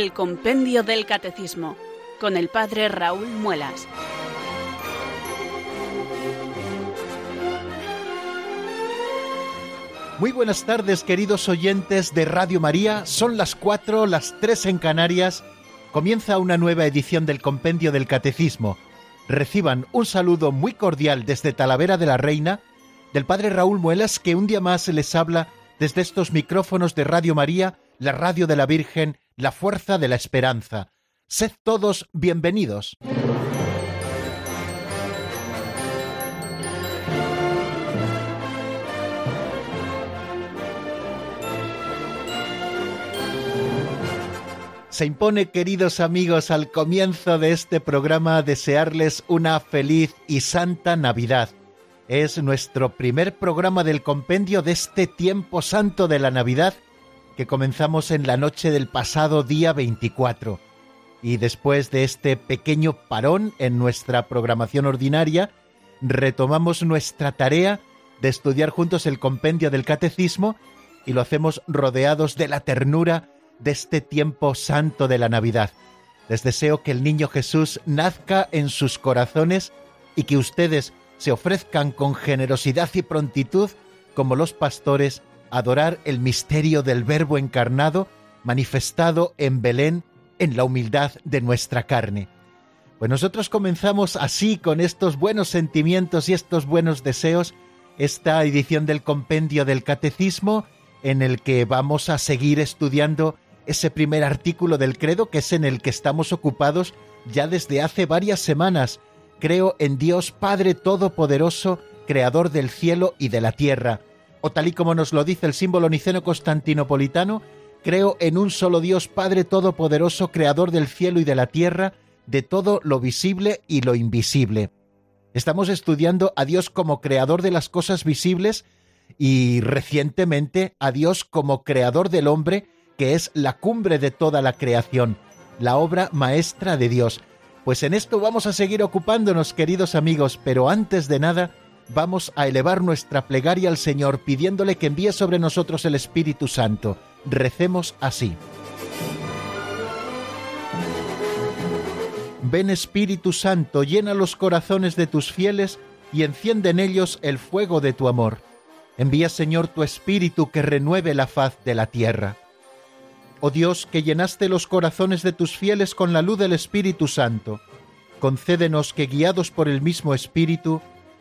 el Compendio del Catecismo con el Padre Raúl Muelas. Muy buenas tardes queridos oyentes de Radio María, son las cuatro, las tres en Canarias, comienza una nueva edición del Compendio del Catecismo. Reciban un saludo muy cordial desde Talavera de la Reina, del Padre Raúl Muelas que un día más les habla desde estos micrófonos de Radio María, la radio de la Virgen, la fuerza de la esperanza. Sed todos bienvenidos. Se impone, queridos amigos, al comienzo de este programa desearles una feliz y santa Navidad. Es nuestro primer programa del compendio de este tiempo santo de la Navidad que comenzamos en la noche del pasado día 24. Y después de este pequeño parón en nuestra programación ordinaria, retomamos nuestra tarea de estudiar juntos el compendio del catecismo y lo hacemos rodeados de la ternura de este tiempo santo de la Navidad. Les deseo que el niño Jesús nazca en sus corazones y que ustedes se ofrezcan con generosidad y prontitud, como los pastores, adorar el misterio del Verbo encarnado manifestado en Belén en la humildad de nuestra carne. Pues nosotros comenzamos así con estos buenos sentimientos y estos buenos deseos esta edición del compendio del catecismo en el que vamos a seguir estudiando ese primer artículo del credo que es en el que estamos ocupados ya desde hace varias semanas creo en Dios Padre Todopoderoso, Creador del cielo y de la tierra. O tal y como nos lo dice el símbolo niceno constantinopolitano, creo en un solo Dios Padre Todopoderoso, Creador del cielo y de la tierra, de todo lo visible y lo invisible. Estamos estudiando a Dios como Creador de las cosas visibles y recientemente a Dios como Creador del hombre, que es la cumbre de toda la creación, la obra maestra de Dios. Pues en esto vamos a seguir ocupándonos, queridos amigos, pero antes de nada vamos a elevar nuestra plegaria al Señor pidiéndole que envíe sobre nosotros el Espíritu Santo. Recemos así. Ven Espíritu Santo, llena los corazones de tus fieles y enciende en ellos el fuego de tu amor. Envía Señor tu Espíritu que renueve la faz de la tierra. Oh Dios, que llenaste los corazones de tus fieles con la luz del Espíritu Santo, concédenos que, guiados por el mismo Espíritu,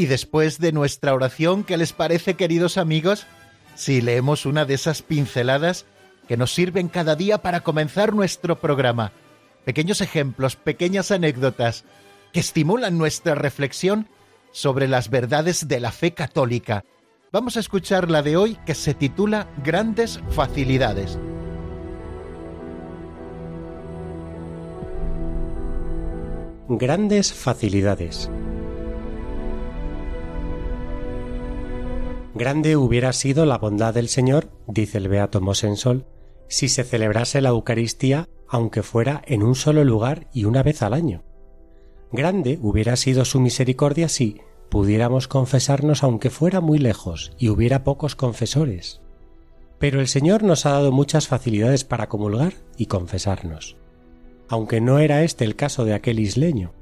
Y después de nuestra oración, ¿qué les parece, queridos amigos? Si leemos una de esas pinceladas que nos sirven cada día para comenzar nuestro programa. Pequeños ejemplos, pequeñas anécdotas que estimulan nuestra reflexión sobre las verdades de la fe católica. Vamos a escuchar la de hoy que se titula Grandes Facilidades. Grandes Facilidades. Grande hubiera sido la bondad del Señor, dice el Beato Mosensol, si se celebrase la Eucaristía aunque fuera en un solo lugar y una vez al año. Grande hubiera sido su misericordia si pudiéramos confesarnos aunque fuera muy lejos y hubiera pocos confesores. Pero el Señor nos ha dado muchas facilidades para comulgar y confesarnos, aunque no era este el caso de aquel isleño.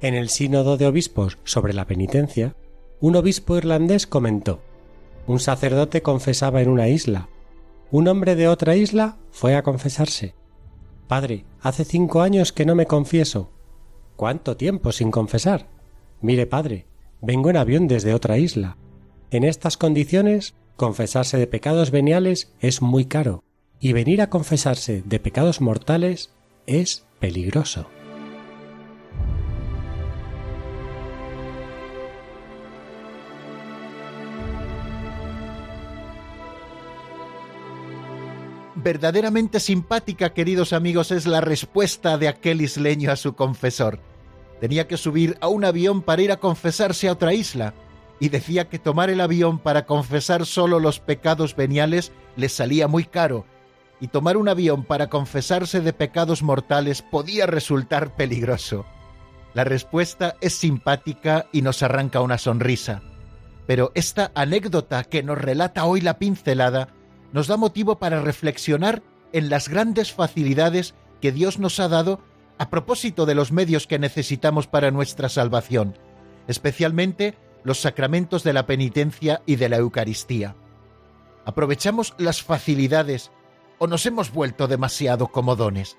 En el sínodo de obispos sobre la penitencia, un obispo irlandés comentó Un sacerdote confesaba en una isla. Un hombre de otra isla fue a confesarse. Padre, hace cinco años que no me confieso. ¿Cuánto tiempo sin confesar? Mire, padre, vengo en avión desde otra isla. En estas condiciones, confesarse de pecados veniales es muy caro, y venir a confesarse de pecados mortales es peligroso. Verdaderamente simpática, queridos amigos, es la respuesta de aquel isleño a su confesor. Tenía que subir a un avión para ir a confesarse a otra isla, y decía que tomar el avión para confesar solo los pecados veniales le salía muy caro, y tomar un avión para confesarse de pecados mortales podía resultar peligroso. La respuesta es simpática y nos arranca una sonrisa. Pero esta anécdota que nos relata hoy la pincelada nos da motivo para reflexionar en las grandes facilidades que Dios nos ha dado a propósito de los medios que necesitamos para nuestra salvación, especialmente los sacramentos de la penitencia y de la Eucaristía. ¿Aprovechamos las facilidades o nos hemos vuelto demasiado comodones?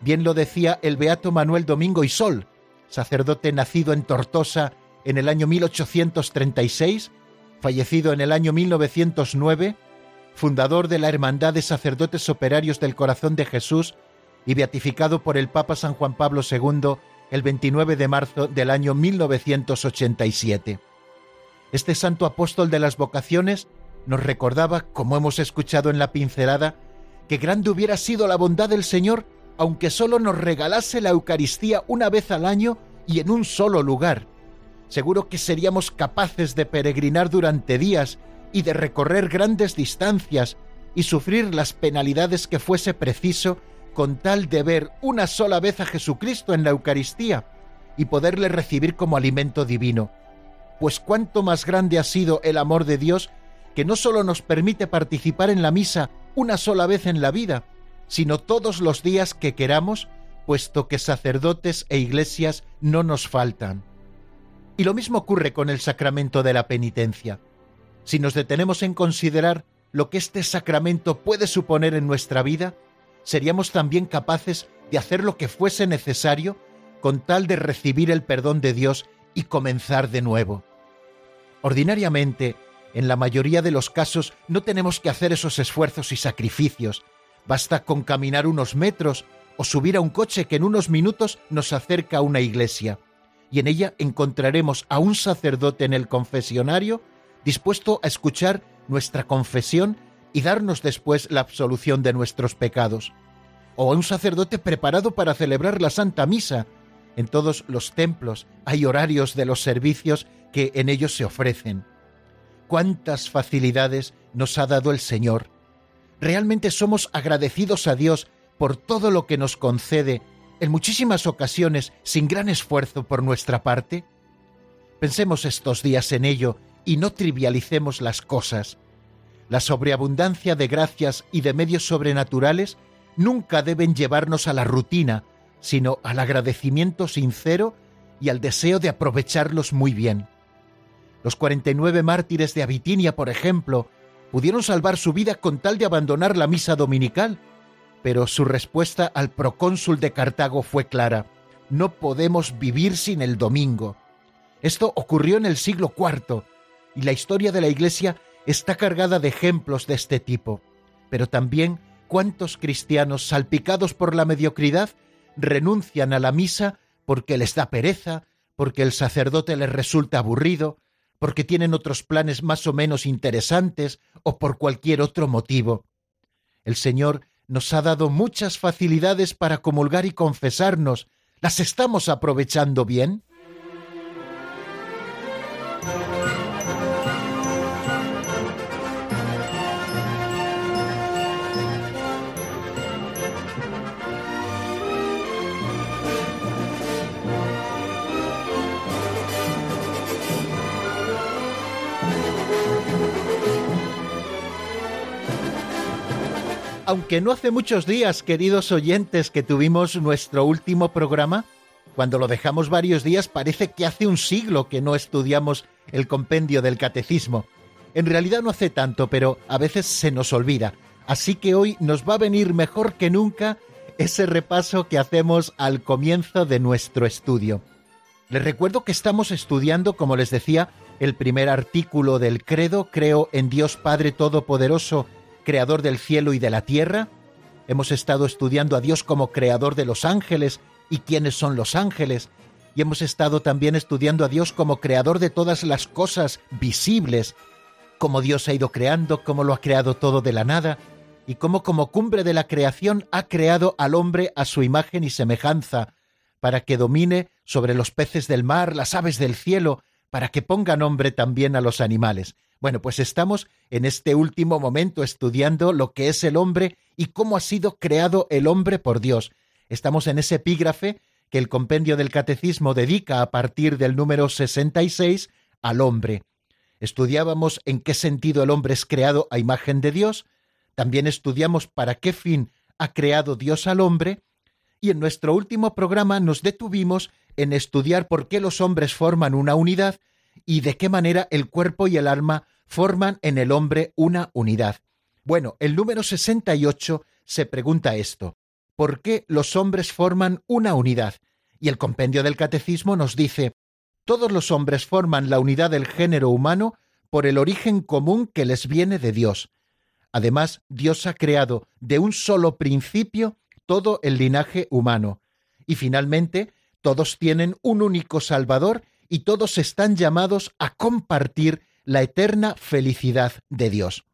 Bien lo decía el beato Manuel Domingo y Sol, sacerdote nacido en Tortosa en el año 1836, fallecido en el año 1909, fundador de la Hermandad de Sacerdotes Operarios del Corazón de Jesús y beatificado por el Papa San Juan Pablo II el 29 de marzo del año 1987. Este santo apóstol de las vocaciones nos recordaba, como hemos escuchado en la pincelada, que grande hubiera sido la bondad del Señor aunque solo nos regalase la Eucaristía una vez al año y en un solo lugar. Seguro que seríamos capaces de peregrinar durante días y de recorrer grandes distancias y sufrir las penalidades que fuese preciso con tal de ver una sola vez a Jesucristo en la Eucaristía y poderle recibir como alimento divino. Pues cuánto más grande ha sido el amor de Dios que no solo nos permite participar en la misa una sola vez en la vida, sino todos los días que queramos, puesto que sacerdotes e iglesias no nos faltan. Y lo mismo ocurre con el sacramento de la penitencia. Si nos detenemos en considerar lo que este sacramento puede suponer en nuestra vida, seríamos también capaces de hacer lo que fuese necesario con tal de recibir el perdón de Dios y comenzar de nuevo. Ordinariamente, en la mayoría de los casos no tenemos que hacer esos esfuerzos y sacrificios, Basta con caminar unos metros o subir a un coche que en unos minutos nos acerca a una iglesia, y en ella encontraremos a un sacerdote en el confesionario dispuesto a escuchar nuestra confesión y darnos después la absolución de nuestros pecados, o a un sacerdote preparado para celebrar la Santa Misa. En todos los templos hay horarios de los servicios que en ellos se ofrecen. Cuántas facilidades nos ha dado el Señor ¿Realmente somos agradecidos a Dios por todo lo que nos concede, en muchísimas ocasiones sin gran esfuerzo por nuestra parte? Pensemos estos días en ello y no trivialicemos las cosas. La sobreabundancia de gracias y de medios sobrenaturales nunca deben llevarnos a la rutina, sino al agradecimiento sincero y al deseo de aprovecharlos muy bien. Los 49 mártires de Abitinia, por ejemplo, pudieron salvar su vida con tal de abandonar la misa dominical, pero su respuesta al procónsul de Cartago fue clara. No podemos vivir sin el domingo. Esto ocurrió en el siglo IV, y la historia de la Iglesia está cargada de ejemplos de este tipo. Pero también cuántos cristianos salpicados por la mediocridad renuncian a la misa porque les da pereza, porque el sacerdote les resulta aburrido, porque tienen otros planes más o menos interesantes o por cualquier otro motivo. El Señor nos ha dado muchas facilidades para comulgar y confesarnos. ¿Las estamos aprovechando bien? Aunque no hace muchos días, queridos oyentes, que tuvimos nuestro último programa, cuando lo dejamos varios días parece que hace un siglo que no estudiamos el compendio del catecismo. En realidad no hace tanto, pero a veces se nos olvida. Así que hoy nos va a venir mejor que nunca ese repaso que hacemos al comienzo de nuestro estudio. Les recuerdo que estamos estudiando, como les decía, el primer artículo del credo, creo en Dios Padre Todopoderoso, creador del cielo y de la tierra. Hemos estado estudiando a Dios como creador de los ángeles y quiénes son los ángeles. Y hemos estado también estudiando a Dios como creador de todas las cosas visibles, cómo Dios ha ido creando, cómo lo ha creado todo de la nada, y cómo como cumbre de la creación ha creado al hombre a su imagen y semejanza, para que domine sobre los peces del mar, las aves del cielo, para que ponga nombre también a los animales. Bueno, pues estamos en este último momento estudiando lo que es el hombre y cómo ha sido creado el hombre por Dios. Estamos en ese epígrafe que el compendio del catecismo dedica a partir del número 66 al hombre. Estudiábamos en qué sentido el hombre es creado a imagen de Dios, también estudiamos para qué fin ha creado Dios al hombre, y en nuestro último programa nos detuvimos en estudiar por qué los hombres forman una unidad y de qué manera el cuerpo y el alma forman en el hombre una unidad. Bueno, el número 68 se pregunta esto por qué los hombres forman una unidad. Y el compendio del catecismo nos dice, todos los hombres forman la unidad del género humano por el origen común que les viene de Dios. Además, Dios ha creado de un solo principio todo el linaje humano. Y finalmente, todos tienen un único Salvador y todos están llamados a compartir la eterna felicidad de Dios.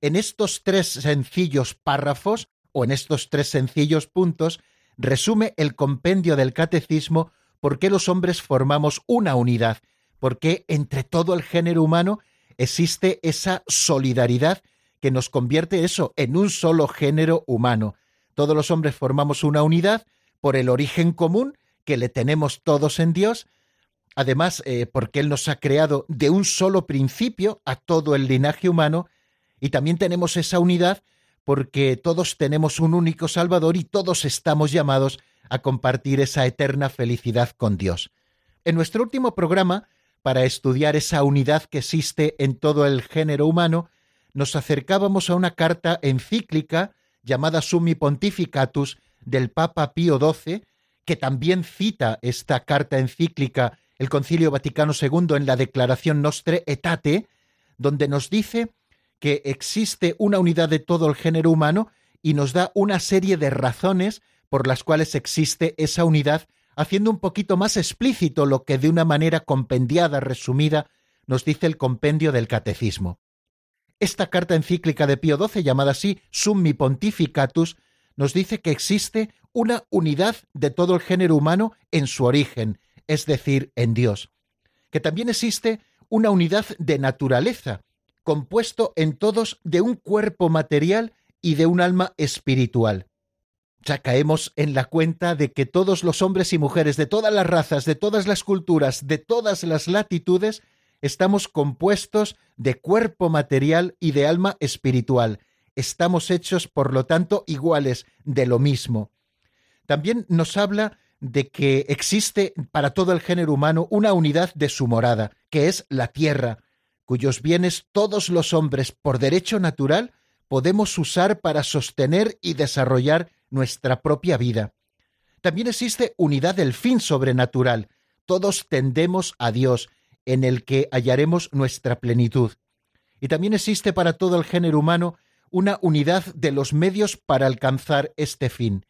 En estos tres sencillos párrafos o en estos tres sencillos puntos, resume el compendio del catecismo por qué los hombres formamos una unidad, por qué entre todo el género humano existe esa solidaridad que nos convierte eso en un solo género humano. Todos los hombres formamos una unidad por el origen común que le tenemos todos en Dios, además eh, porque Él nos ha creado de un solo principio a todo el linaje humano, y también tenemos esa unidad porque todos tenemos un único Salvador y todos estamos llamados a compartir esa eterna felicidad con Dios. En nuestro último programa, para estudiar esa unidad que existe en todo el género humano, nos acercábamos a una carta encíclica llamada Summi Pontificatus del Papa Pío XII, que también cita esta carta encíclica el Concilio Vaticano II en la Declaración Nostre Etate, donde nos dice que existe una unidad de todo el género humano y nos da una serie de razones por las cuales existe esa unidad, haciendo un poquito más explícito lo que de una manera compendiada, resumida, nos dice el compendio del catecismo. Esta carta encíclica de Pío XII, llamada así Summi Pontificatus, nos dice que existe una unidad de todo el género humano en su origen, es decir, en Dios, que también existe una unidad de naturaleza, compuesto en todos de un cuerpo material y de un alma espiritual. Ya caemos en la cuenta de que todos los hombres y mujeres de todas las razas, de todas las culturas, de todas las latitudes, estamos compuestos de cuerpo material y de alma espiritual. Estamos hechos, por lo tanto, iguales de lo mismo. También nos habla de que existe para todo el género humano una unidad de su morada, que es la tierra, cuyos bienes todos los hombres por derecho natural podemos usar para sostener y desarrollar nuestra propia vida. También existe unidad del fin sobrenatural. Todos tendemos a Dios, en el que hallaremos nuestra plenitud. Y también existe para todo el género humano una unidad de los medios para alcanzar este fin.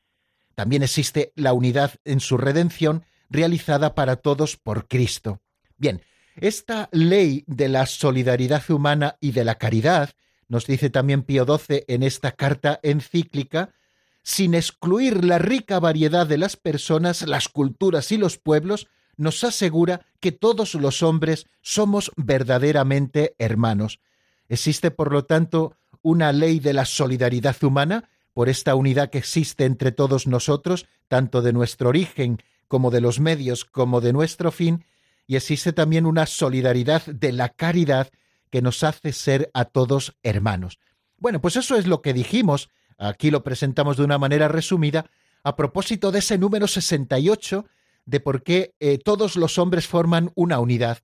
También existe la unidad en su redención realizada para todos por Cristo. Bien, esta ley de la solidaridad humana y de la caridad, nos dice también Pío XII en esta carta encíclica, sin excluir la rica variedad de las personas, las culturas y los pueblos, nos asegura que todos los hombres somos verdaderamente hermanos. Existe, por lo tanto, una ley de la solidaridad humana por esta unidad que existe entre todos nosotros, tanto de nuestro origen como de los medios como de nuestro fin, y existe también una solidaridad de la caridad que nos hace ser a todos hermanos. Bueno, pues eso es lo que dijimos, aquí lo presentamos de una manera resumida, a propósito de ese número 68 de por qué eh, todos los hombres forman una unidad,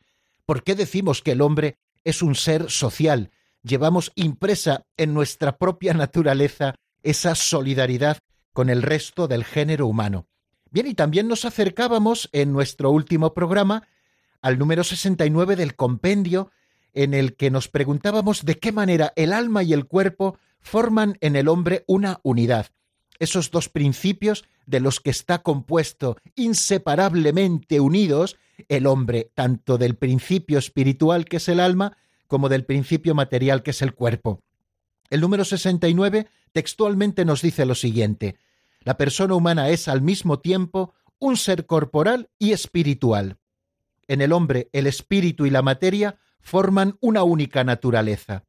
por qué decimos que el hombre es un ser social, llevamos impresa en nuestra propia naturaleza esa solidaridad con el resto del género humano. Bien, y también nos acercábamos en nuestro último programa al número 69 del compendio, en el que nos preguntábamos de qué manera el alma y el cuerpo forman en el hombre una unidad. Esos dos principios de los que está compuesto inseparablemente unidos el hombre, tanto del principio espiritual que es el alma, como del principio material que es el cuerpo. El número 69 textualmente nos dice lo siguiente, la persona humana es al mismo tiempo un ser corporal y espiritual. En el hombre el espíritu y la materia forman una única naturaleza.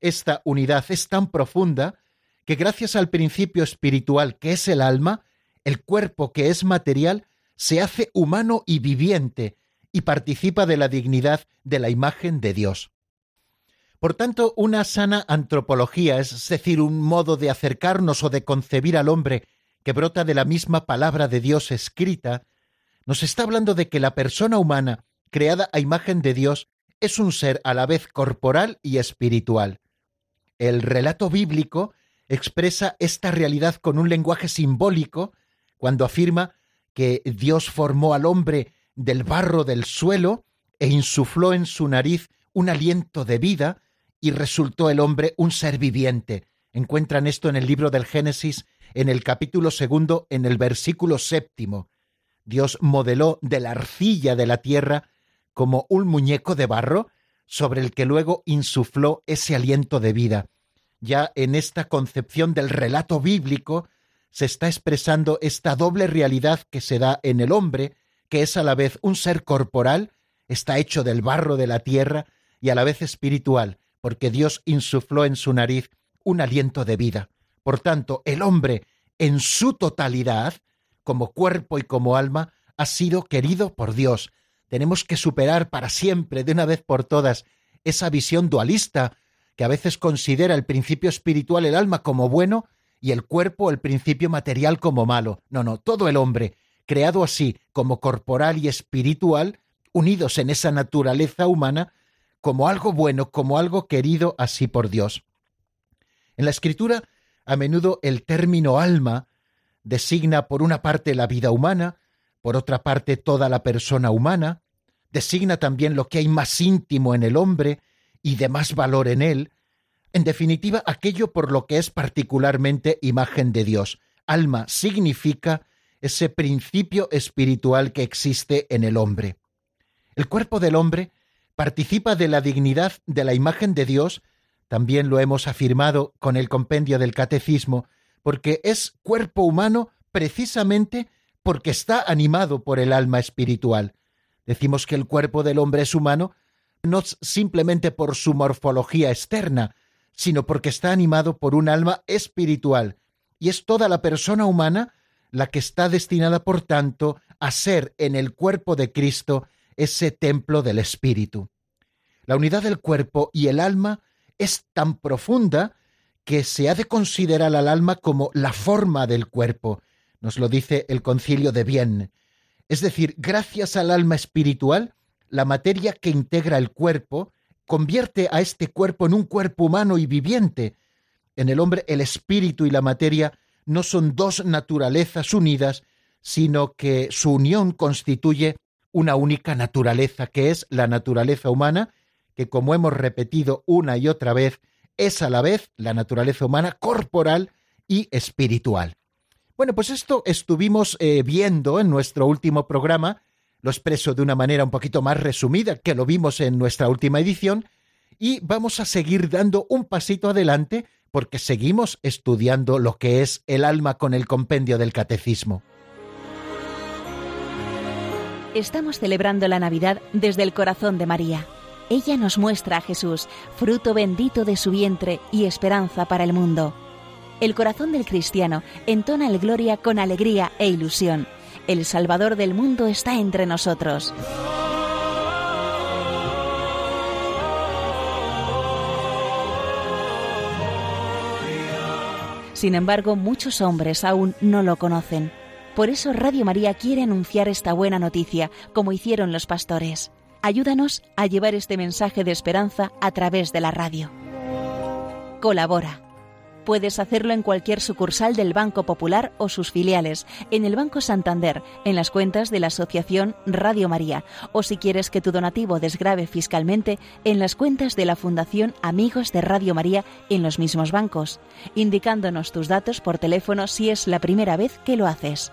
Esta unidad es tan profunda que gracias al principio espiritual que es el alma, el cuerpo que es material se hace humano y viviente y participa de la dignidad de la imagen de Dios. Por tanto, una sana antropología, es decir, un modo de acercarnos o de concebir al hombre que brota de la misma palabra de Dios escrita, nos está hablando de que la persona humana, creada a imagen de Dios, es un ser a la vez corporal y espiritual. El relato bíblico expresa esta realidad con un lenguaje simbólico cuando afirma que Dios formó al hombre del barro del suelo e insufló en su nariz un aliento de vida y resultó el hombre un ser viviente. Encuentran esto en el libro del Génesis, en el capítulo segundo, en el versículo séptimo. Dios modeló de la arcilla de la tierra como un muñeco de barro sobre el que luego insufló ese aliento de vida. Ya en esta concepción del relato bíblico se está expresando esta doble realidad que se da en el hombre, que es a la vez un ser corporal, está hecho del barro de la tierra, y a la vez espiritual, porque Dios insufló en su nariz un aliento de vida. Por tanto, el hombre en su totalidad, como cuerpo y como alma, ha sido querido por Dios. Tenemos que superar para siempre, de una vez por todas, esa visión dualista que a veces considera el principio espiritual el alma como bueno y el cuerpo el principio material como malo. No, no, todo el hombre, creado así como corporal y espiritual, unidos en esa naturaleza humana, como algo bueno, como algo querido así por Dios. En la escritura, a menudo el término alma designa por una parte la vida humana, por otra parte toda la persona humana, designa también lo que hay más íntimo en el hombre y de más valor en él, en definitiva aquello por lo que es particularmente imagen de Dios. Alma significa ese principio espiritual que existe en el hombre. El cuerpo del hombre participa de la dignidad de la imagen de Dios, también lo hemos afirmado con el compendio del catecismo, porque es cuerpo humano precisamente porque está animado por el alma espiritual. Decimos que el cuerpo del hombre es humano no simplemente por su morfología externa, sino porque está animado por un alma espiritual, y es toda la persona humana la que está destinada, por tanto, a ser en el cuerpo de Cristo ese templo del Espíritu. La unidad del cuerpo y el alma es tan profunda que se ha de considerar al alma como la forma del cuerpo, nos lo dice el concilio de Vienne. Es decir, gracias al alma espiritual, la materia que integra el cuerpo convierte a este cuerpo en un cuerpo humano y viviente. En el hombre el espíritu y la materia no son dos naturalezas unidas, sino que su unión constituye una única naturaleza, que es la naturaleza humana, que como hemos repetido una y otra vez, es a la vez la naturaleza humana corporal y espiritual. Bueno, pues esto estuvimos eh, viendo en nuestro último programa, lo expreso de una manera un poquito más resumida que lo vimos en nuestra última edición, y vamos a seguir dando un pasito adelante porque seguimos estudiando lo que es el alma con el compendio del catecismo. Estamos celebrando la Navidad desde el corazón de María. Ella nos muestra a Jesús, fruto bendito de su vientre y esperanza para el mundo. El corazón del cristiano entona el gloria con alegría e ilusión. El Salvador del mundo está entre nosotros. Sin embargo, muchos hombres aún no lo conocen. Por eso Radio María quiere anunciar esta buena noticia, como hicieron los pastores. Ayúdanos a llevar este mensaje de esperanza a través de la radio. Colabora. Puedes hacerlo en cualquier sucursal del Banco Popular o sus filiales, en el Banco Santander, en las cuentas de la Asociación Radio María, o si quieres que tu donativo desgrave fiscalmente, en las cuentas de la Fundación Amigos de Radio María en los mismos bancos, indicándonos tus datos por teléfono si es la primera vez que lo haces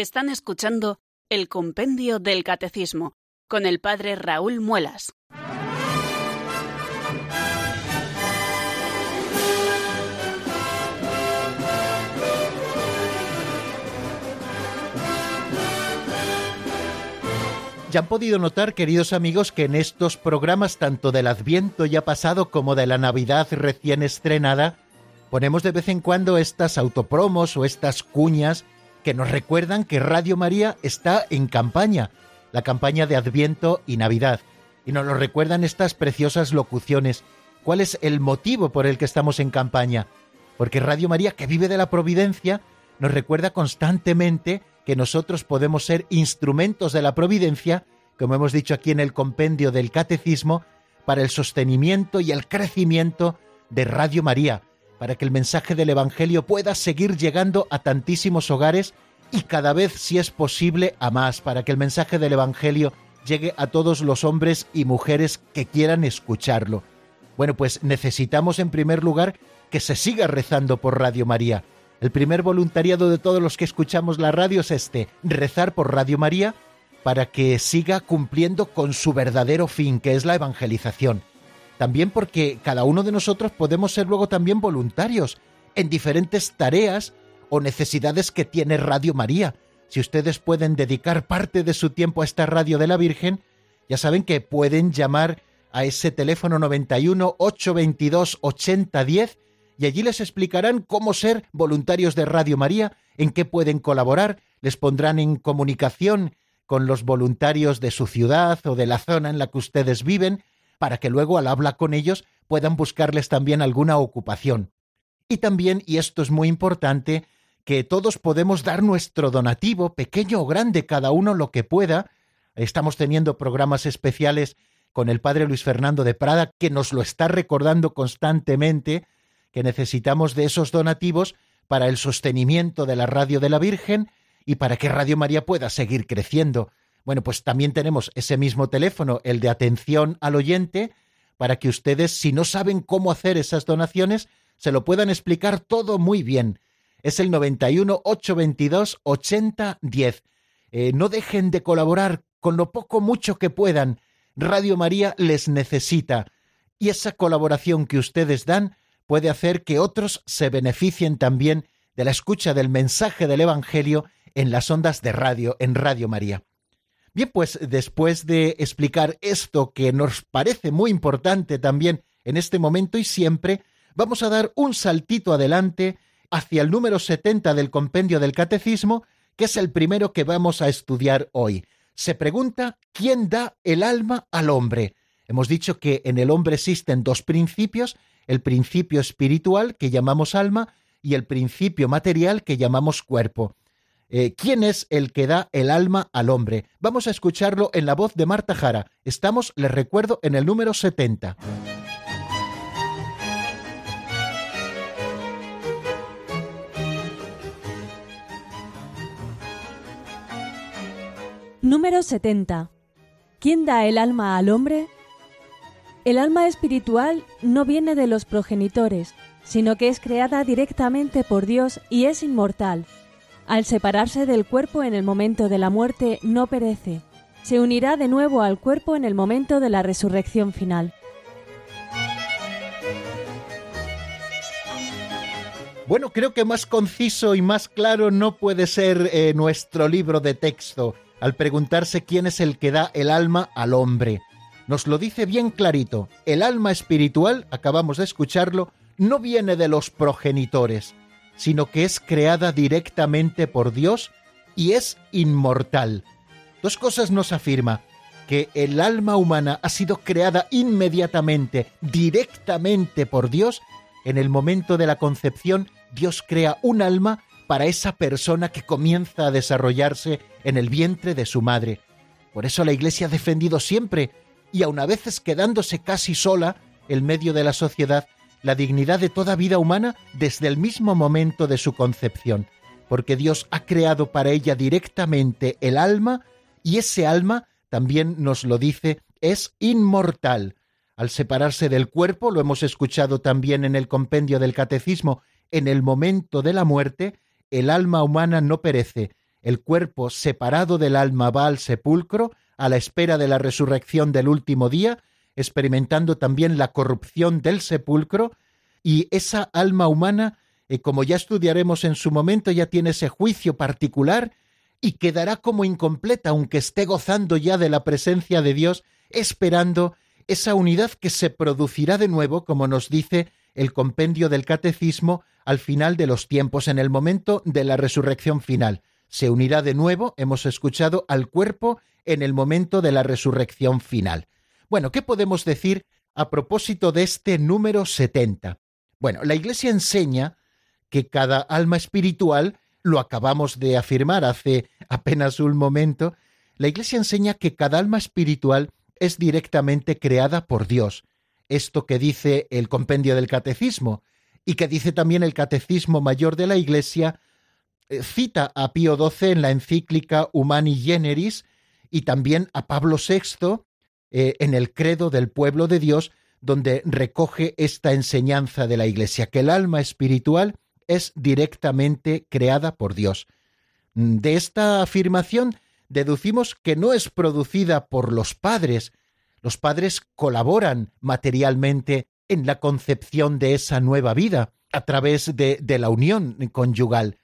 Están escuchando el Compendio del Catecismo con el Padre Raúl Muelas. Ya han podido notar, queridos amigos, que en estos programas, tanto del Adviento ya pasado como de la Navidad recién estrenada, ponemos de vez en cuando estas autopromos o estas cuñas que nos recuerdan que Radio María está en campaña, la campaña de Adviento y Navidad. Y nos lo recuerdan estas preciosas locuciones. ¿Cuál es el motivo por el que estamos en campaña? Porque Radio María, que vive de la providencia, nos recuerda constantemente que nosotros podemos ser instrumentos de la providencia, como hemos dicho aquí en el compendio del Catecismo, para el sostenimiento y el crecimiento de Radio María, para que el mensaje del Evangelio pueda seguir llegando a tantísimos hogares y cada vez, si es posible, a más, para que el mensaje del Evangelio llegue a todos los hombres y mujeres que quieran escucharlo. Bueno, pues necesitamos en primer lugar que se siga rezando por Radio María, el primer voluntariado de todos los que escuchamos la radio es este, rezar por Radio María para que siga cumpliendo con su verdadero fin, que es la evangelización. También porque cada uno de nosotros podemos ser luego también voluntarios en diferentes tareas o necesidades que tiene Radio María. Si ustedes pueden dedicar parte de su tiempo a esta radio de la Virgen, ya saben que pueden llamar a ese teléfono 91 822 8010 y allí les explicarán cómo ser voluntarios de Radio María, en qué pueden colaborar, les pondrán en comunicación con los voluntarios de su ciudad o de la zona en la que ustedes viven, para que luego al hablar con ellos puedan buscarles también alguna ocupación. Y también, y esto es muy importante, que todos podemos dar nuestro donativo, pequeño o grande, cada uno lo que pueda. Estamos teniendo programas especiales con el padre Luis Fernando de Prada, que nos lo está recordando constantemente, que necesitamos de esos donativos para el sostenimiento de la radio de la Virgen y para que Radio María pueda seguir creciendo. Bueno, pues también tenemos ese mismo teléfono, el de atención al oyente, para que ustedes, si no saben cómo hacer esas donaciones, se lo puedan explicar todo muy bien. Es el 91 822 8010. no dejen de colaborar con lo poco mucho que puedan. Radio María les necesita. Y esa colaboración que ustedes dan puede hacer que otros se beneficien también de la escucha del mensaje del Evangelio en las ondas de radio, en Radio María. Bien, pues después de explicar esto que nos parece muy importante también en este momento y siempre, vamos a dar un saltito adelante hacia el número 70 del compendio del Catecismo, que es el primero que vamos a estudiar hoy. Se pregunta, ¿quién da el alma al hombre? Hemos dicho que en el hombre existen dos principios, el principio espiritual que llamamos alma y el principio material que llamamos cuerpo. Eh, ¿Quién es el que da el alma al hombre? Vamos a escucharlo en la voz de Marta Jara. Estamos, les recuerdo, en el número 70. Número 70. ¿Quién da el alma al hombre? El alma espiritual no viene de los progenitores, sino que es creada directamente por Dios y es inmortal. Al separarse del cuerpo en el momento de la muerte, no perece. Se unirá de nuevo al cuerpo en el momento de la resurrección final. Bueno, creo que más conciso y más claro no puede ser eh, nuestro libro de texto al preguntarse quién es el que da el alma al hombre nos lo dice bien clarito. El alma espiritual, acabamos de escucharlo, no viene de los progenitores, sino que es creada directamente por Dios y es inmortal. Dos cosas nos afirma, que el alma humana ha sido creada inmediatamente, directamente por Dios. En el momento de la concepción, Dios crea un alma para esa persona que comienza a desarrollarse en el vientre de su madre. Por eso la Iglesia ha defendido siempre y aun a veces quedándose casi sola en medio de la sociedad, la dignidad de toda vida humana desde el mismo momento de su concepción, porque Dios ha creado para ella directamente el alma y ese alma, también nos lo dice, es inmortal. Al separarse del cuerpo, lo hemos escuchado también en el compendio del Catecismo, en el momento de la muerte, el alma humana no perece, el cuerpo separado del alma va al sepulcro, a la espera de la resurrección del último día, experimentando también la corrupción del sepulcro, y esa alma humana, eh, como ya estudiaremos en su momento, ya tiene ese juicio particular y quedará como incompleta, aunque esté gozando ya de la presencia de Dios, esperando esa unidad que se producirá de nuevo, como nos dice el compendio del catecismo, al final de los tiempos, en el momento de la resurrección final. Se unirá de nuevo, hemos escuchado, al cuerpo en el momento de la resurrección final. Bueno, ¿qué podemos decir a propósito de este número 70? Bueno, la Iglesia enseña que cada alma espiritual, lo acabamos de afirmar hace apenas un momento, la Iglesia enseña que cada alma espiritual es directamente creada por Dios. Esto que dice el compendio del catecismo y que dice también el catecismo mayor de la Iglesia, eh, cita a Pío XII en la encíclica Humani Generis y también a Pablo VI eh, en el credo del pueblo de Dios, donde recoge esta enseñanza de la Iglesia, que el alma espiritual es directamente creada por Dios. De esta afirmación deducimos que no es producida por los padres. Los padres colaboran materialmente en la concepción de esa nueva vida a través de, de la unión conyugal.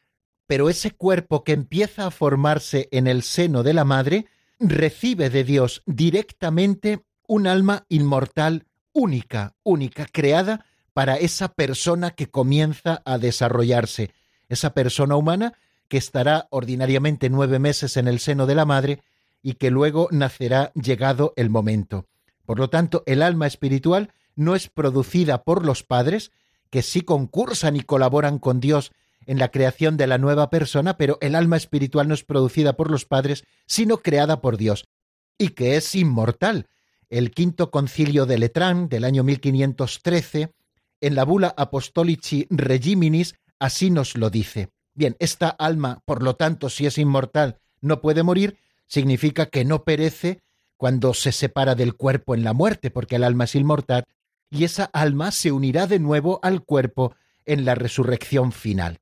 Pero ese cuerpo que empieza a formarse en el seno de la madre recibe de Dios directamente un alma inmortal única, única, creada para esa persona que comienza a desarrollarse, esa persona humana que estará ordinariamente nueve meses en el seno de la madre y que luego nacerá llegado el momento. Por lo tanto, el alma espiritual no es producida por los padres, que sí concursan y colaboran con Dios en la creación de la nueva persona, pero el alma espiritual no es producida por los padres, sino creada por Dios, y que es inmortal. El quinto concilio de Letrán del año 1513, en la bula Apostolici Regiminis, así nos lo dice. Bien, esta alma, por lo tanto, si es inmortal, no puede morir, significa que no perece cuando se separa del cuerpo en la muerte, porque el alma es inmortal, y esa alma se unirá de nuevo al cuerpo en la resurrección final.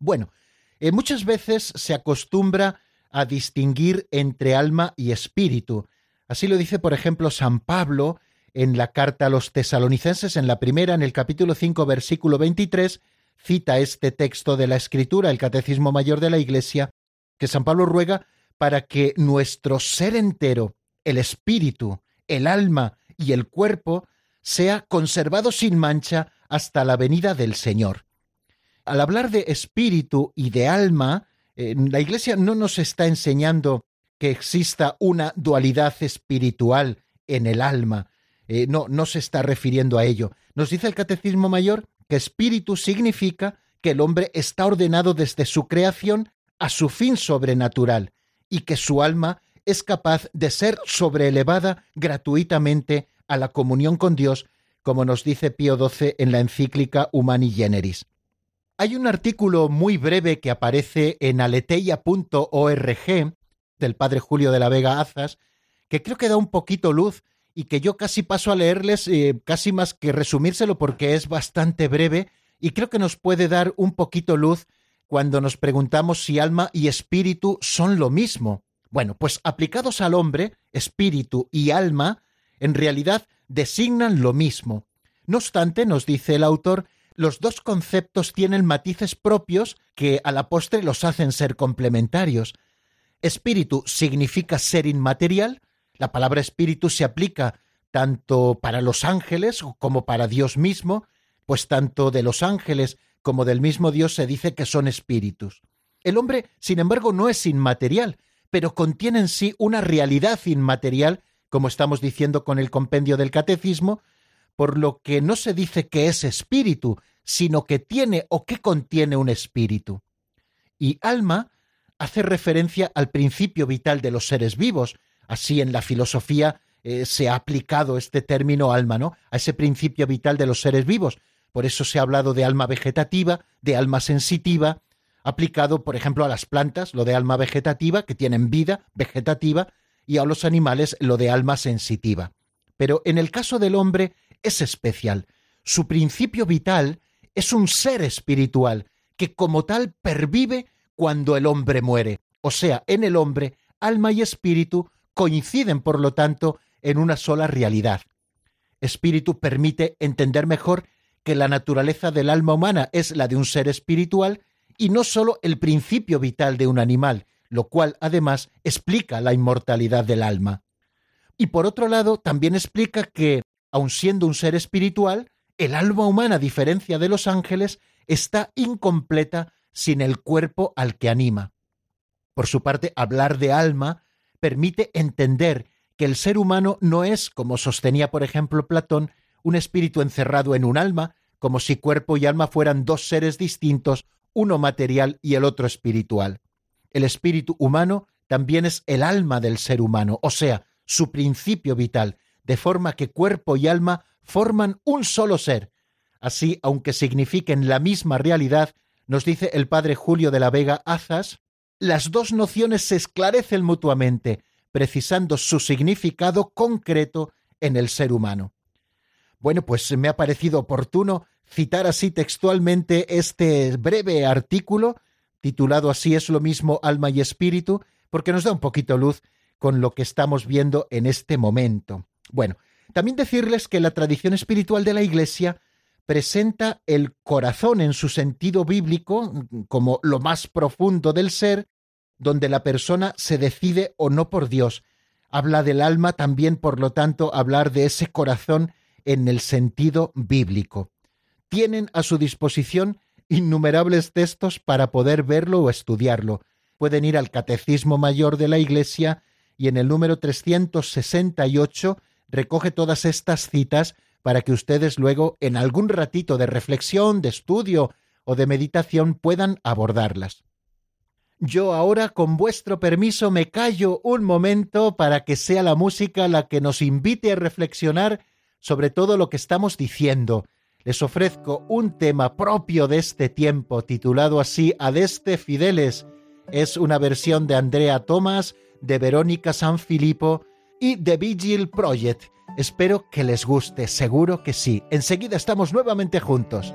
Bueno, eh, muchas veces se acostumbra a distinguir entre alma y espíritu. Así lo dice, por ejemplo, San Pablo en la carta a los tesalonicenses, en la primera, en el capítulo 5, versículo 23, cita este texto de la Escritura, el Catecismo Mayor de la Iglesia, que San Pablo ruega para que nuestro ser entero, el espíritu, el alma y el cuerpo, sea conservado sin mancha hasta la venida del Señor al hablar de espíritu y de alma, eh, la Iglesia no nos está enseñando que exista una dualidad espiritual en el alma. Eh, no, no se está refiriendo a ello. Nos dice el Catecismo Mayor que espíritu significa que el hombre está ordenado desde su creación a su fin sobrenatural y que su alma es capaz de ser sobreelevada gratuitamente a la comunión con Dios, como nos dice Pío XII en la encíclica Humani Generis. Hay un artículo muy breve que aparece en aleteia.org del padre Julio de la Vega Azas, que creo que da un poquito luz y que yo casi paso a leerles, eh, casi más que resumírselo porque es bastante breve y creo que nos puede dar un poquito luz cuando nos preguntamos si alma y espíritu son lo mismo. Bueno, pues aplicados al hombre, espíritu y alma, en realidad designan lo mismo. No obstante, nos dice el autor, los dos conceptos tienen matices propios que a la postre los hacen ser complementarios. Espíritu significa ser inmaterial, la palabra espíritu se aplica tanto para los ángeles como para Dios mismo, pues tanto de los ángeles como del mismo Dios se dice que son espíritus. El hombre, sin embargo, no es inmaterial, pero contiene en sí una realidad inmaterial, como estamos diciendo con el compendio del catecismo, por lo que no se dice que es espíritu, sino que tiene o que contiene un espíritu. Y alma hace referencia al principio vital de los seres vivos, así en la filosofía eh, se ha aplicado este término alma, ¿no? A ese principio vital de los seres vivos. Por eso se ha hablado de alma vegetativa, de alma sensitiva, aplicado, por ejemplo, a las plantas, lo de alma vegetativa, que tienen vida vegetativa, y a los animales, lo de alma sensitiva. Pero en el caso del hombre es especial. Su principio vital es un ser espiritual que como tal pervive cuando el hombre muere. O sea, en el hombre, alma y espíritu coinciden, por lo tanto, en una sola realidad. Espíritu permite entender mejor que la naturaleza del alma humana es la de un ser espiritual y no sólo el principio vital de un animal, lo cual además explica la inmortalidad del alma. Y por otro lado, también explica que, aun siendo un ser espiritual, el alma humana, a diferencia de los ángeles, está incompleta sin el cuerpo al que anima. Por su parte, hablar de alma permite entender que el ser humano no es, como sostenía por ejemplo Platón, un espíritu encerrado en un alma, como si cuerpo y alma fueran dos seres distintos, uno material y el otro espiritual. El espíritu humano también es el alma del ser humano, o sea, su principio vital, de forma que cuerpo y alma forman un solo ser. Así, aunque signifiquen la misma realidad, nos dice el padre Julio de la Vega Azas, las dos nociones se esclarecen mutuamente, precisando su significado concreto en el ser humano. Bueno, pues me ha parecido oportuno citar así textualmente este breve artículo, titulado Así es lo mismo alma y espíritu, porque nos da un poquito luz con lo que estamos viendo en este momento. Bueno, también decirles que la tradición espiritual de la Iglesia presenta el corazón en su sentido bíblico como lo más profundo del ser, donde la persona se decide o no por Dios. Habla del alma también, por lo tanto, hablar de ese corazón en el sentido bíblico. Tienen a su disposición innumerables textos para poder verlo o estudiarlo. Pueden ir al Catecismo Mayor de la Iglesia y en el número 368 recoge todas estas citas para que ustedes luego en algún ratito de reflexión, de estudio o de meditación puedan abordarlas. Yo ahora, con vuestro permiso, me callo un momento para que sea la música la que nos invite a reflexionar sobre todo lo que estamos diciendo. Les ofrezco un tema propio de este tiempo, titulado así Adeste Fideles. Es una versión de Andrea Thomas, de Verónica Sanfilippo y de Vigil Project. Espero que les guste, seguro que sí. Enseguida estamos nuevamente juntos.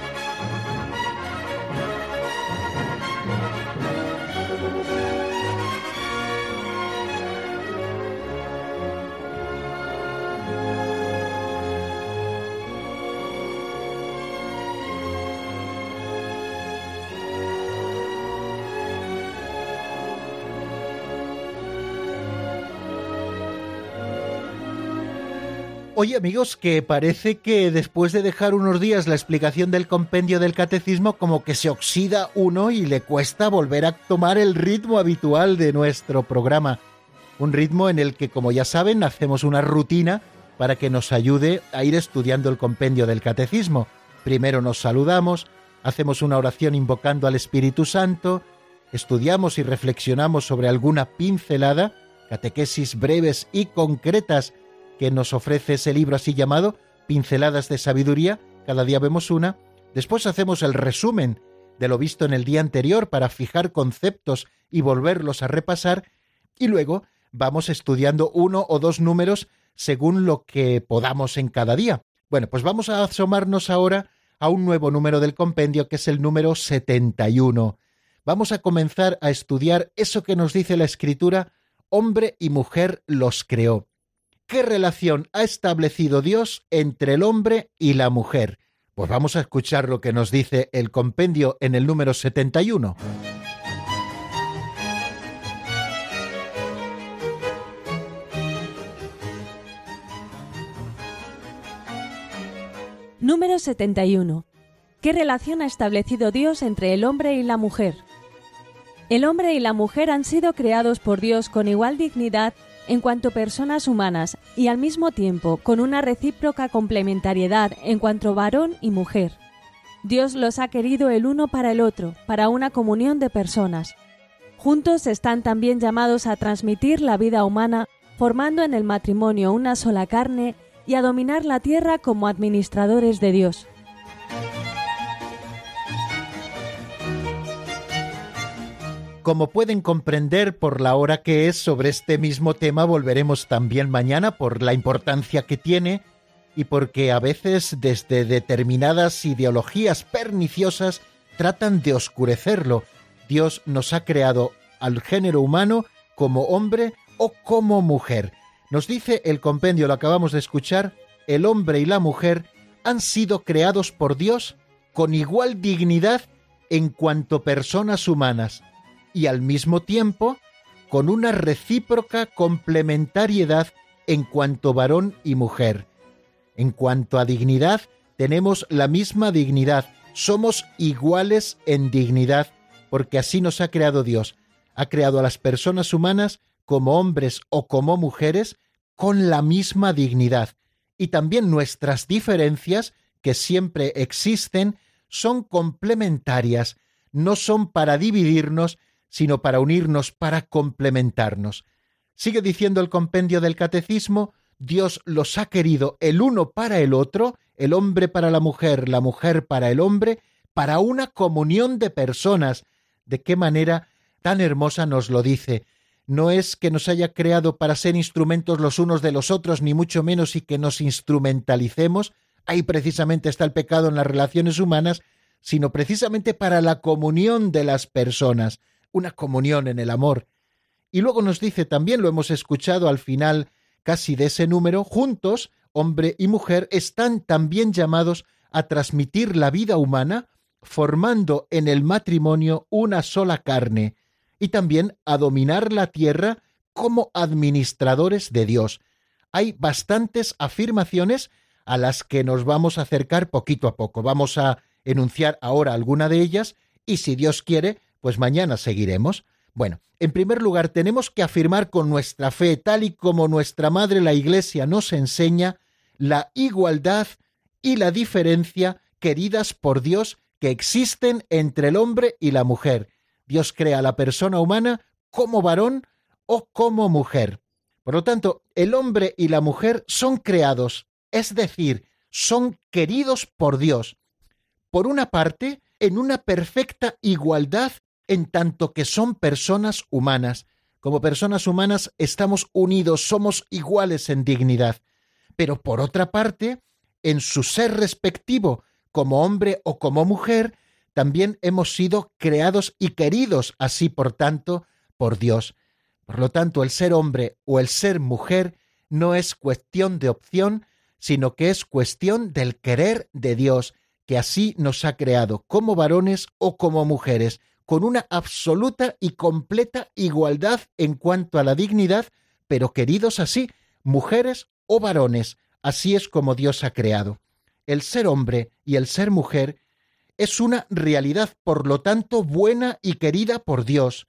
Oye amigos, que parece que después de dejar unos días la explicación del compendio del catecismo como que se oxida uno y le cuesta volver a tomar el ritmo habitual de nuestro programa. Un ritmo en el que, como ya saben, hacemos una rutina para que nos ayude a ir estudiando el compendio del catecismo. Primero nos saludamos, hacemos una oración invocando al Espíritu Santo, estudiamos y reflexionamos sobre alguna pincelada, catequesis breves y concretas que nos ofrece ese libro así llamado Pinceladas de Sabiduría, cada día vemos una, después hacemos el resumen de lo visto en el día anterior para fijar conceptos y volverlos a repasar, y luego vamos estudiando uno o dos números según lo que podamos en cada día. Bueno, pues vamos a asomarnos ahora a un nuevo número del compendio que es el número 71. Vamos a comenzar a estudiar eso que nos dice la escritura, hombre y mujer los creó. ¿Qué relación ha establecido Dios entre el hombre y la mujer? Pues vamos a escuchar lo que nos dice el compendio en el número 71. Número 71. ¿Qué relación ha establecido Dios entre el hombre y la mujer? El hombre y la mujer han sido creados por Dios con igual dignidad en cuanto personas humanas y al mismo tiempo con una recíproca complementariedad en cuanto varón y mujer. Dios los ha querido el uno para el otro, para una comunión de personas. Juntos están también llamados a transmitir la vida humana, formando en el matrimonio una sola carne y a dominar la tierra como administradores de Dios. Como pueden comprender por la hora que es sobre este mismo tema, volveremos también mañana por la importancia que tiene y porque a veces desde determinadas ideologías perniciosas tratan de oscurecerlo. Dios nos ha creado al género humano como hombre o como mujer. Nos dice el compendio, lo acabamos de escuchar, el hombre y la mujer han sido creados por Dios con igual dignidad en cuanto personas humanas y al mismo tiempo con una recíproca complementariedad en cuanto varón y mujer. En cuanto a dignidad, tenemos la misma dignidad, somos iguales en dignidad, porque así nos ha creado Dios. Ha creado a las personas humanas como hombres o como mujeres con la misma dignidad. Y también nuestras diferencias, que siempre existen, son complementarias, no son para dividirnos, sino para unirnos, para complementarnos. Sigue diciendo el compendio del catecismo, Dios los ha querido el uno para el otro, el hombre para la mujer, la mujer para el hombre, para una comunión de personas. ¿De qué manera tan hermosa nos lo dice? No es que nos haya creado para ser instrumentos los unos de los otros, ni mucho menos y que nos instrumentalicemos. Ahí precisamente está el pecado en las relaciones humanas, sino precisamente para la comunión de las personas, una comunión en el amor. Y luego nos dice también, lo hemos escuchado al final casi de ese número, juntos, hombre y mujer, están también llamados a transmitir la vida humana, formando en el matrimonio una sola carne, y también a dominar la tierra como administradores de Dios. Hay bastantes afirmaciones a las que nos vamos a acercar poquito a poco. Vamos a enunciar ahora alguna de ellas y si Dios quiere, pues mañana seguiremos. Bueno, en primer lugar, tenemos que afirmar con nuestra fe, tal y como nuestra Madre la Iglesia nos enseña, la igualdad y la diferencia queridas por Dios que existen entre el hombre y la mujer. Dios crea a la persona humana como varón o como mujer. Por lo tanto, el hombre y la mujer son creados, es decir, son queridos por Dios. Por una parte, en una perfecta igualdad en tanto que son personas humanas. Como personas humanas estamos unidos, somos iguales en dignidad. Pero por otra parte, en su ser respectivo, como hombre o como mujer, también hemos sido creados y queridos así, por tanto, por Dios. Por lo tanto, el ser hombre o el ser mujer no es cuestión de opción, sino que es cuestión del querer de Dios, que así nos ha creado como varones o como mujeres, con una absoluta y completa igualdad en cuanto a la dignidad, pero queridos así, mujeres o varones, así es como Dios ha creado. El ser hombre y el ser mujer es una realidad, por lo tanto, buena y querida por Dios,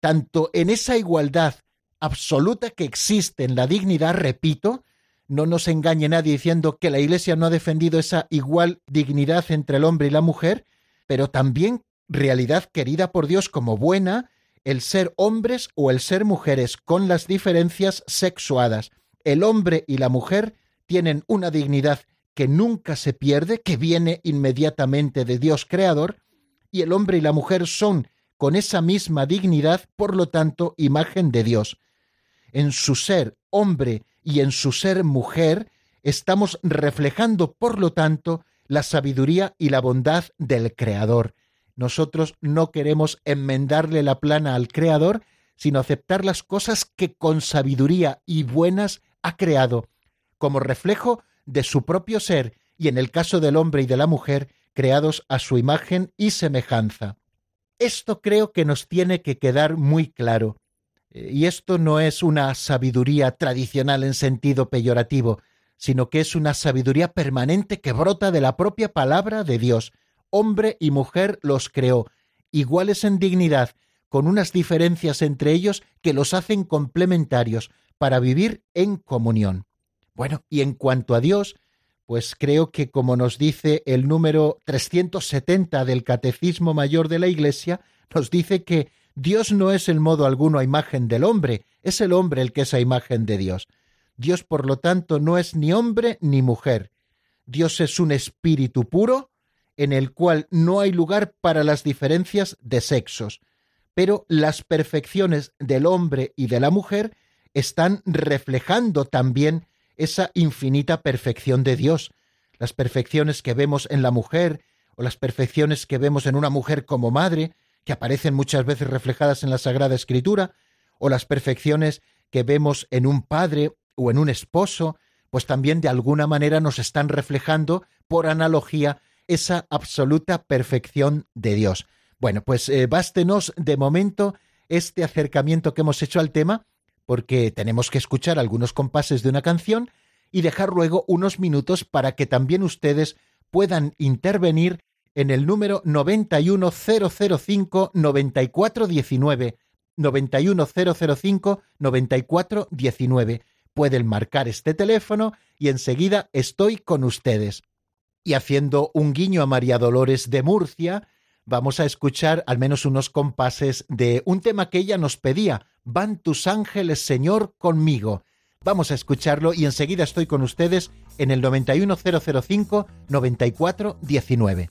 tanto en esa igualdad absoluta que existe en la dignidad, repito, no nos engañe nadie diciendo que la Iglesia no ha defendido esa igual dignidad entre el hombre y la mujer, pero también realidad querida por Dios como buena, el ser hombres o el ser mujeres con las diferencias sexuadas. El hombre y la mujer tienen una dignidad que nunca se pierde, que viene inmediatamente de Dios Creador, y el hombre y la mujer son con esa misma dignidad, por lo tanto, imagen de Dios. En su ser hombre y en su ser mujer, estamos reflejando, por lo tanto, la sabiduría y la bondad del Creador. Nosotros no queremos enmendarle la plana al Creador, sino aceptar las cosas que con sabiduría y buenas ha creado, como reflejo de su propio ser y en el caso del hombre y de la mujer, creados a su imagen y semejanza. Esto creo que nos tiene que quedar muy claro. Eh, Y esto no es una sabiduría tradicional en sentido peyorativo, sino que es una sabiduría permanente que brota de la propia palabra de Dios. Hombre y mujer los creó, iguales en dignidad, con unas diferencias entre ellos que los hacen complementarios para vivir en comunión. Bueno, y en cuanto a Dios, pues creo que como nos dice el número 370 del Catecismo Mayor de la Iglesia, nos dice que Dios no es en modo alguno a imagen del hombre, es el hombre el que es a imagen de Dios. Dios, por lo tanto, no es ni hombre ni mujer. Dios es un espíritu puro en el cual no hay lugar para las diferencias de sexos, pero las perfecciones del hombre y de la mujer están reflejando también esa infinita perfección de Dios. Las perfecciones que vemos en la mujer o las perfecciones que vemos en una mujer como madre, que aparecen muchas veces reflejadas en la Sagrada Escritura, o las perfecciones que vemos en un padre o en un esposo, pues también de alguna manera nos están reflejando, por analogía, esa absoluta perfección de Dios. Bueno, pues eh, bástenos de momento este acercamiento que hemos hecho al tema, porque tenemos que escuchar algunos compases de una canción y dejar luego unos minutos para que también ustedes puedan intervenir en el número 91005-9419. 91005-9419. Pueden marcar este teléfono y enseguida estoy con ustedes. Y haciendo un guiño a María Dolores de Murcia, vamos a escuchar al menos unos compases de un tema que ella nos pedía, Van tus ángeles, Señor, conmigo. Vamos a escucharlo y enseguida estoy con ustedes en el 91005 9419.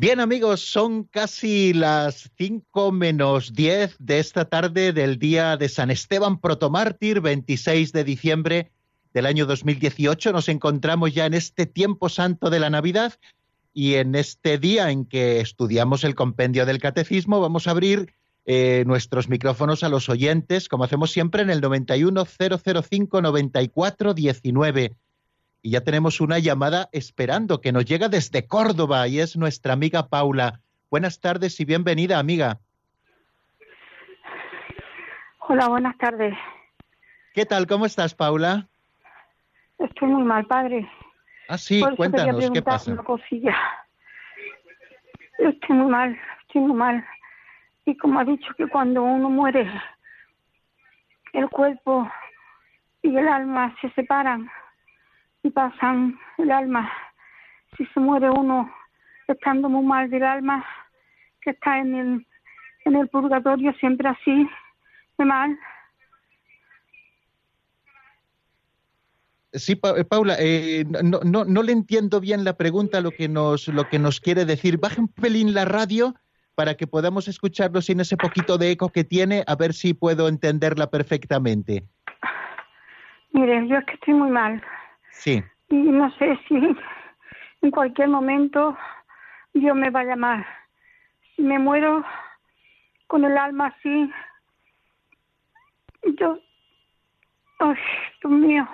Bien amigos, son casi las 5 menos 10 de esta tarde del día de San Esteban Protomártir, 26 de diciembre del año 2018. Nos encontramos ya en este tiempo santo de la Navidad y en este día en que estudiamos el compendio del Catecismo vamos a abrir eh, nuestros micrófonos a los oyentes, como hacemos siempre en el 910059419 y ya tenemos una llamada esperando que nos llega desde Córdoba y es nuestra amiga Paula. Buenas tardes y bienvenida, amiga. Hola, buenas tardes. ¿Qué tal? ¿Cómo estás, Paula? Estoy muy mal, padre. Ah, sí, Por cuéntanos, ¿qué pasa? Una cosilla. Estoy muy mal, estoy muy mal. Y como ha dicho que cuando uno muere, el cuerpo y el alma se separan y pasan el alma. Si se muere uno estando muy mal del alma, que está en el, en el purgatorio siempre así, de mal, Sí, Pa- eh, Paula, eh, no, no, no le entiendo bien la pregunta, lo que nos, lo que nos quiere decir. Baje un pelín la radio para que podamos escucharlo sin ese poquito de eco que tiene, a ver si puedo entenderla perfectamente. mire, yo es que estoy muy mal. Sí. y no sé si en cualquier momento Dios me va a llamar. Si me muero con el alma así, yo, ay, Dios mío,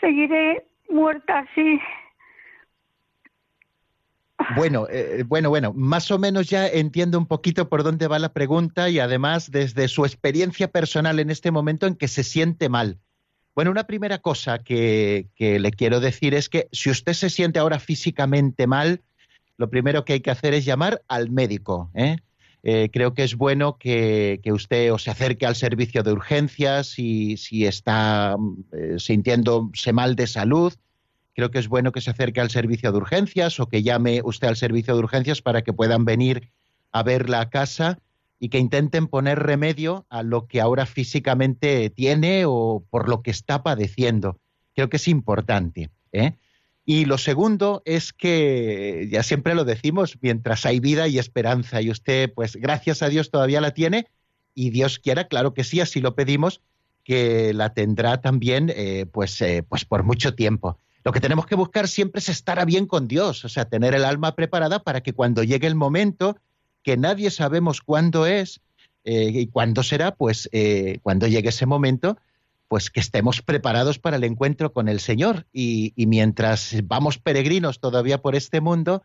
seguiré muerta así. Bueno, eh, bueno, bueno, más o menos ya entiendo un poquito por dónde va la pregunta y además desde su experiencia personal en este momento en que se siente mal. Bueno, una primera cosa que, le quiero decir es que si usted se siente ahora físicamente mal, lo primero que hay que hacer es llamar al médico. ¿eh? Eh, creo que es bueno que, usted se acerque al servicio de urgencias si, si está eh, sintiéndose mal de salud. Creo que es bueno que se acerque al servicio de urgencias o que llame usted al servicio de urgencias para que puedan venir a verla a casa y que intenten poner remedio a lo que ahora físicamente tiene o por lo que está padeciendo. Creo que es importante. ¿eh? Y lo segundo es que, ya siempre lo decimos, mientras hay vida y esperanza, y usted, pues gracias a Dios todavía la tiene, y Dios quiera, claro que sí, así lo pedimos, que la tendrá también, eh, pues, eh, pues por mucho tiempo. Lo que tenemos que buscar siempre es estar a bien con Dios, o sea, tener el alma preparada para que cuando llegue el momento, que nadie sabemos cuándo es eh, y cuándo será, pues eh, cuando llegue ese momento, pues que estemos preparados para el encuentro con el Señor. Y, mientras vamos peregrinos todavía por este mundo,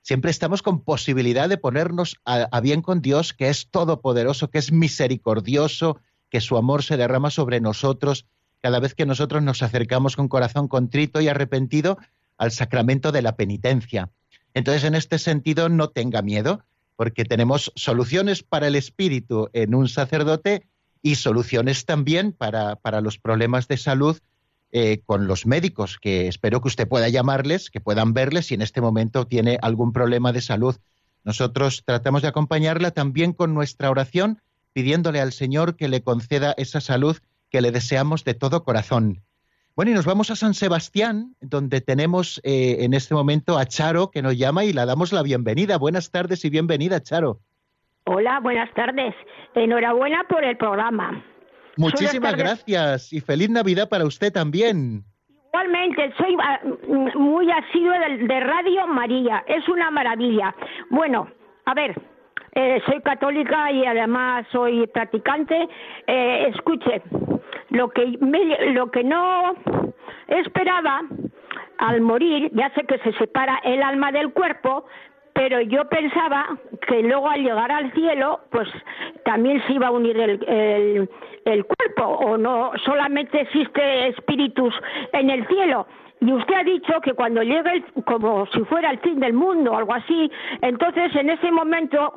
siempre estamos con posibilidad de ponernos a, a bien con Dios, que es todopoderoso, que es misericordioso, que su amor se derrama sobre nosotros cada vez que nosotros nos acercamos con corazón contrito y arrepentido al sacramento de la penitencia. Entonces, en este sentido, no tenga miedo, porque tenemos soluciones para el espíritu en un sacerdote y soluciones también para, para los problemas de salud eh, con los médicos, que espero que usted pueda llamarles, que puedan verles si en este momento tiene algún problema de salud. Nosotros tratamos de acompañarla también con nuestra oración, pidiéndole al Señor que le conceda esa salud que le deseamos de todo corazón. Bueno, y nos vamos a San Sebastián, donde tenemos eh, en este momento a Charo, que nos llama y la damos la bienvenida. Buenas tardes y bienvenida, Charo. Hola, buenas tardes. Enhorabuena por el programa. Muchísimas gracias y feliz Navidad para usted también. Igualmente, soy ah, muy asiduo de, de Radio María. Es una maravilla. Bueno, a ver, eh, soy católica y además soy practicante. Eh, escuche, lo que, me- lo que no esperaba al morir, ya sé que se separa el alma del cuerpo, pero yo pensaba que luego al llegar al cielo, pues también se iba a unir el, el, el cuerpo, o no solamente existe espíritus en el cielo. y usted ha dicho que cuando llegue el- como si fuera el fin del mundo o algo así, entonces en ese momento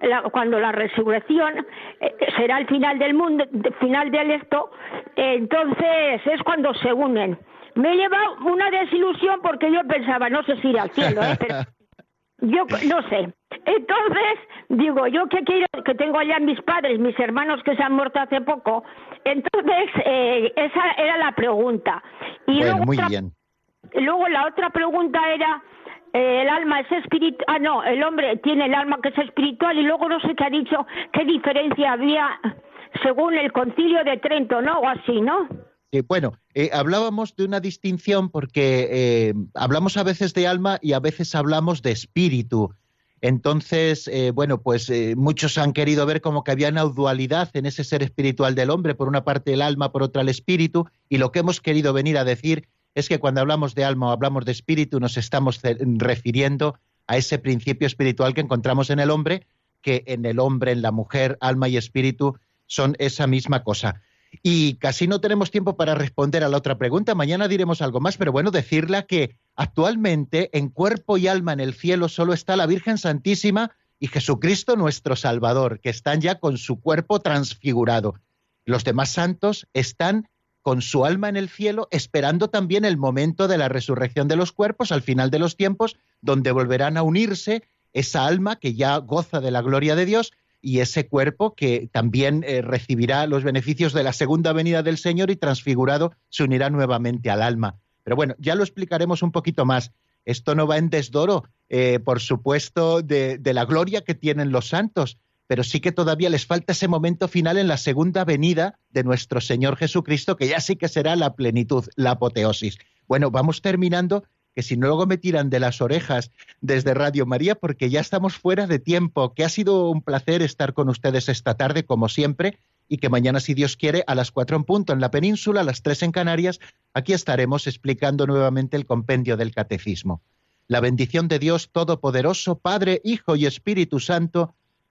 la- cuando la resurrección eh, será el final del mundo, final del esto, eh, entonces es cuando se unen. Me lleva una desilusión porque yo pensaba, no sé si ir al cielo, ¿eh? pero yo no sé. Entonces, digo, yo que quiero, que tengo allá mis padres, mis hermanos que se han muerto hace poco. Entonces, eh, esa era la pregunta. Y Bueno, luego, muy otra- bien. luego la otra pregunta era, eh, el alma es espiritual, ah, no, el hombre tiene el alma que es espiritual y luego no sé qué ha dicho, qué diferencia había según el concilio de Trento, ¿no? O así, ¿no? Eh, bueno, eh, hablábamos de una distinción porque eh, hablamos a veces de alma y a veces hablamos de espíritu. Entonces, eh, bueno, pues muchos han querido ver como que había una dualidad en ese ser espiritual del hombre, por una parte el alma, por otra el espíritu, y lo que hemos querido venir a decir es que cuando hablamos de alma o hablamos de espíritu nos estamos refiriendo a ese principio espiritual que encontramos en el hombre, que en el hombre, en la mujer, alma y espíritu son esa misma cosa. Y casi no tenemos tiempo para responder a la otra pregunta. Mañana diremos algo más, pero bueno, decirla que actualmente en cuerpo y alma en el cielo solo está la Virgen Santísima y Jesucristo nuestro Salvador, que están ya con su cuerpo transfigurado. Los demás santos están con su alma en el cielo, esperando también el momento de la resurrección de los cuerpos al final de los tiempos, donde volverán a unirse esa alma que ya goza de la gloria de Dios y ese cuerpo que también eh, recibirá los beneficios de la segunda venida del Señor y transfigurado se unirá nuevamente al alma. Pero bueno, ya lo explicaremos un poquito más. Esto no va en desdoro, eh, por supuesto, de, de la gloria que tienen los santos, pero sí que todavía les falta ese momento final en la segunda venida de nuestro Señor Jesucristo, que ya sí que será la plenitud, la apoteosis. Bueno, vamos terminando, que si no luego me tiran de las orejas desde Radio María, porque ya estamos fuera de tiempo, que ha sido un placer estar con ustedes esta tarde, como siempre, y que mañana, si Dios quiere, a las cuatro en punto en la península, a las tres en Canarias, aquí estaremos explicando nuevamente el compendio del catecismo. La bendición de Dios Todopoderoso, Padre, Hijo y Espíritu Santo,